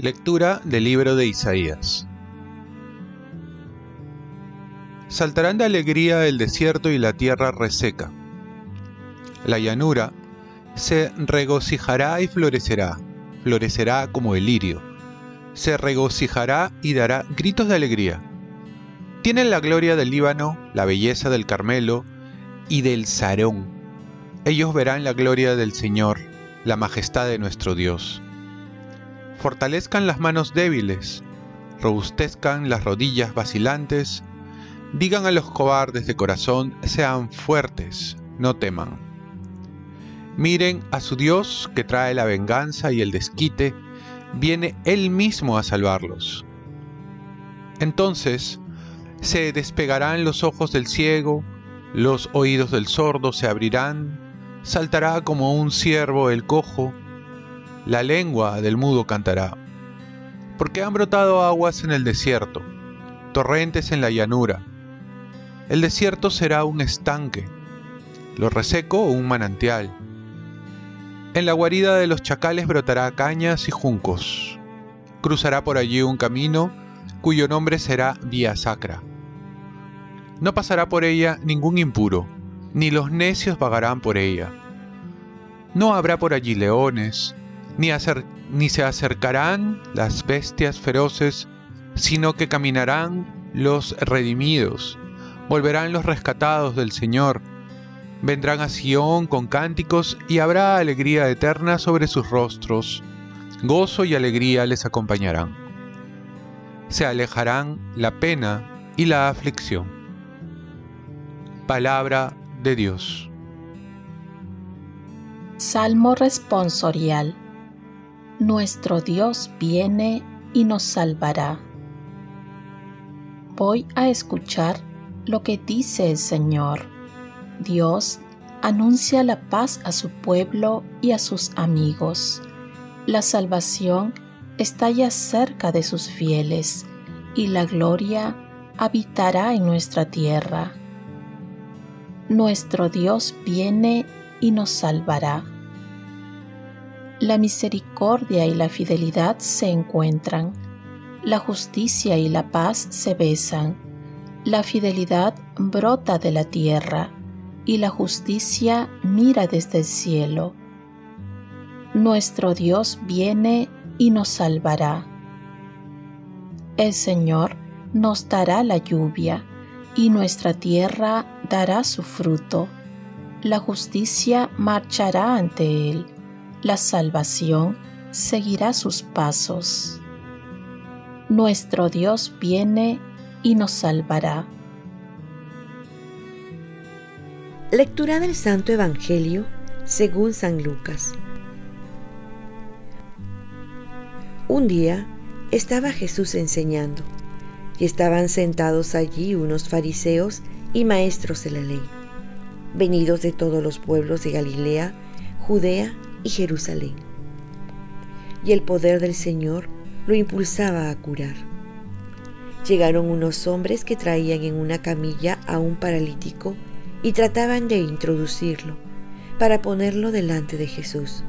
Lectura del libro de Isaías. Saltarán de alegría el desierto y la tierra reseca. La llanura se regocijará y florecerá, florecerá como el lirio. Se regocijará y dará gritos de alegría. Tienen la gloria del Líbano, la belleza del Carmelo y del Sarón. Ellos verán la gloria del Señor, la majestad de nuestro Dios fortalezcan las manos débiles, robustezcan las rodillas vacilantes, digan a los cobardes de corazón, sean fuertes, no teman. Miren a su Dios que trae la venganza y el desquite, viene Él mismo a salvarlos. Entonces se despegarán los ojos del ciego, los oídos del sordo se abrirán, saltará como un ciervo el cojo, la lengua del mudo cantará. Porque han brotado aguas en el desierto, torrentes en la llanura. El desierto será un estanque, lo reseco un manantial. En la guarida de los chacales brotará cañas y juncos. Cruzará por allí un camino cuyo nombre será Vía Sacra. No pasará por ella ningún impuro, ni los necios vagarán por ella. No habrá por allí leones, ni, se acercarán las bestias feroces, sino que caminarán los redimidos, volverán los rescatados del Señor, vendrán a Sión con cánticos y habrá alegría eterna sobre sus rostros, gozo y alegría les acompañarán. Se alejarán la pena y la aflicción. Palabra de Dios. Salmo responsorial nuestro Dios viene y nos salvará. Voy a escuchar lo que dice el Señor. Dios anuncia la paz a su pueblo y a sus amigos. La salvación está ya cerca de sus fieles y la gloria habitará en nuestra tierra. Nuestro Dios viene y nos salvará la misericordia y la fidelidad se encuentran, la justicia y la paz se besan, la fidelidad brota de la tierra y la justicia mira desde el cielo. Nuestro Dios viene y nos salvará. El Señor nos dará la lluvia y nuestra tierra dará su fruto. La justicia marchará ante Él la salvación seguirá sus pasos. Nuestro Dios viene y nos salvará. Lectura del Santo Evangelio según San Lucas. Un día estaba Jesús enseñando y estaban sentados allí unos fariseos y maestros de la ley, venidos de todos los pueblos de Galilea, Judea y Jerusalén. Y el poder del Señor lo impulsaba a curar. Llegaron unos hombres que traían en una camilla a un paralítico y trataban de introducirlo para ponerlo delante de Jesús.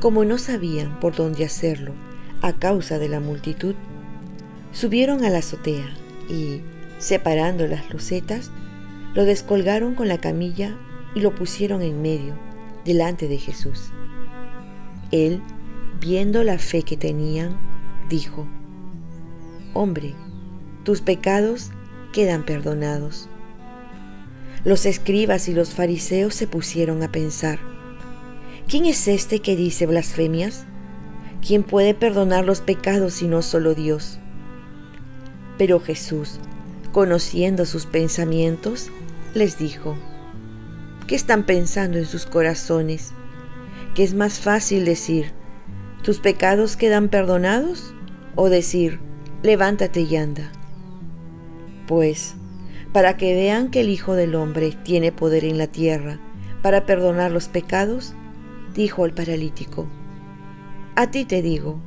Como no sabían por dónde hacerlo a causa de la multitud, subieron a la azotea y, separando las losetas, lo descolgaron con la camilla y lo pusieron en medio delante de Jesús. Él, viendo la fe que tenían, dijo, Hombre, tus pecados quedan perdonados. Los escribas y los fariseos se pusieron a pensar, ¿quién es este que dice blasfemias? ¿Quién puede perdonar los pecados si no solo Dios? Pero Jesús, conociendo sus pensamientos, les dijo, ¿Qué están pensando en sus corazones? ¿Que es más fácil decir, tus pecados quedan perdonados? O decir, levántate y anda. Pues, para que vean que el Hijo del Hombre tiene poder en la tierra para perdonar los pecados, dijo el paralítico, a ti te digo,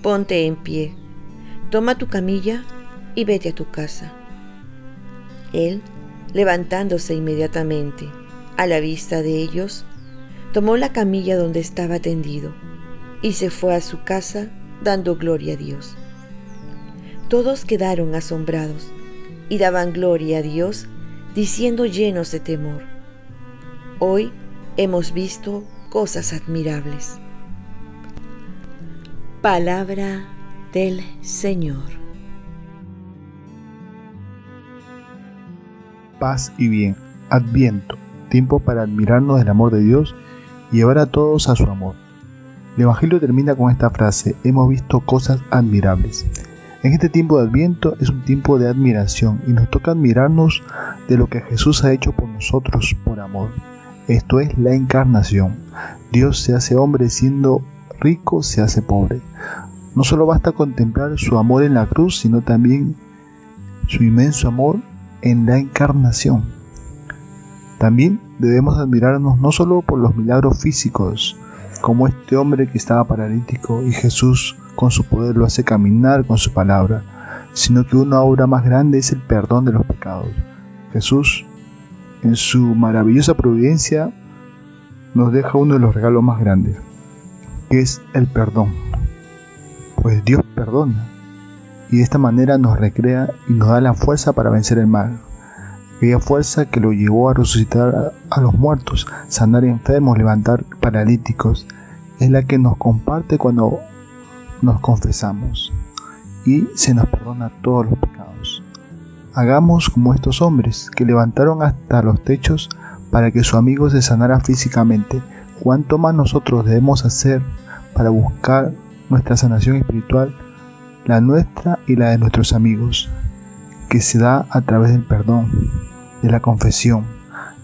ponte en pie, toma tu camilla y vete a tu casa. Él, levantándose inmediatamente a la vista de ellos, tomó la camilla donde estaba tendido y se fue a su casa dando gloria a Dios. Todos quedaron asombrados y daban gloria a Dios diciendo llenos de temor, hoy hemos visto cosas admirables. Palabra del Señor. Paz y bien, adviento, tiempo para admirarnos del amor de Dios y llevar a todos a su amor. El Evangelio termina con esta frase, hemos visto cosas admirables. En este tiempo de Adviento es un tiempo de admiración y nos toca admirarnos de lo que Jesús ha hecho por nosotros por amor. Esto es la encarnación. Dios se hace hombre siendo rico, se hace pobre. No solo basta contemplar su amor en la cruz, sino también su inmenso amor en la encarnación. También debemos admirarnos no solo por los milagros físicos, como este hombre que estaba paralítico y Jesús con su poder lo hace caminar con su palabra, sino que una obra más grande es el perdón de los pecados. Jesús, en su maravillosa providencia, nos deja uno de los regalos más grandes, que es el perdón. Pues Dios perdona y de esta manera nos recrea y nos da la fuerza para vencer el mal. Aquella fuerza que lo llevó a resucitar a los muertos, sanar enfermos, levantar paralíticos, es la que nos comparte cuando nos confesamos y se nos perdona todos los pecados. Hagamos como estos hombres que levantaron hasta los techos para que su amigo se sanara físicamente. ¿Cuánto más nosotros debemos hacer para buscar nuestra sanación espiritual, la nuestra y la de nuestros amigos, que se da a través del perdón, de la confesión?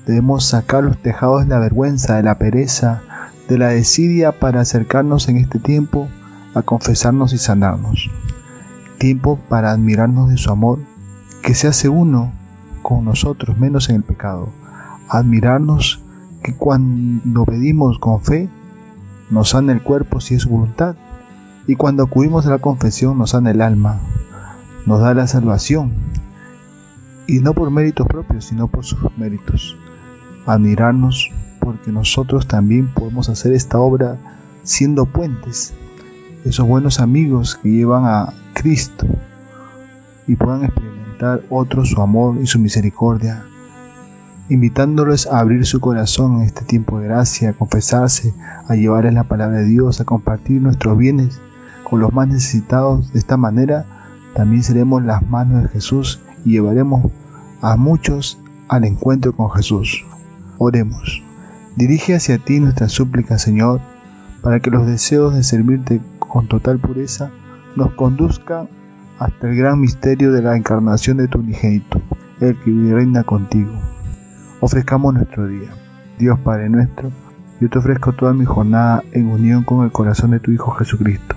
Debemos sacar los tejados de la vergüenza, de la pereza, de la desidia para acercarnos en este tiempo a confesarnos y sanarnos. Tiempo para admirarnos de su amor, que se hace uno con nosotros, menos en el pecado. Admirarnos que cuando pedimos con fe, nos sana el cuerpo si es voluntad. Y cuando acudimos a la confesión, nos sana el alma, nos da la salvación. Y no por méritos propios, sino por sus méritos. Admirarnos porque nosotros también podemos hacer esta obra siendo puentes esos buenos amigos que llevan a Cristo y puedan experimentar otros su amor y su misericordia, invitándolos a abrir su corazón en este tiempo de gracia, a confesarse, a llevarles la palabra de Dios, a compartir nuestros bienes con los más necesitados. De esta manera también seremos las manos de Jesús y llevaremos a muchos al encuentro con Jesús. Oremos. Dirige hacia ti nuestra súplica, Señor, para que los deseos de servirte con total pureza nos conduzca hasta el gran misterio de la encarnación de tu unigénito, el que reina contigo. Ofrezcamos nuestro día. Dios Padre nuestro, yo te ofrezco toda mi jornada en unión con el corazón de tu Hijo Jesucristo,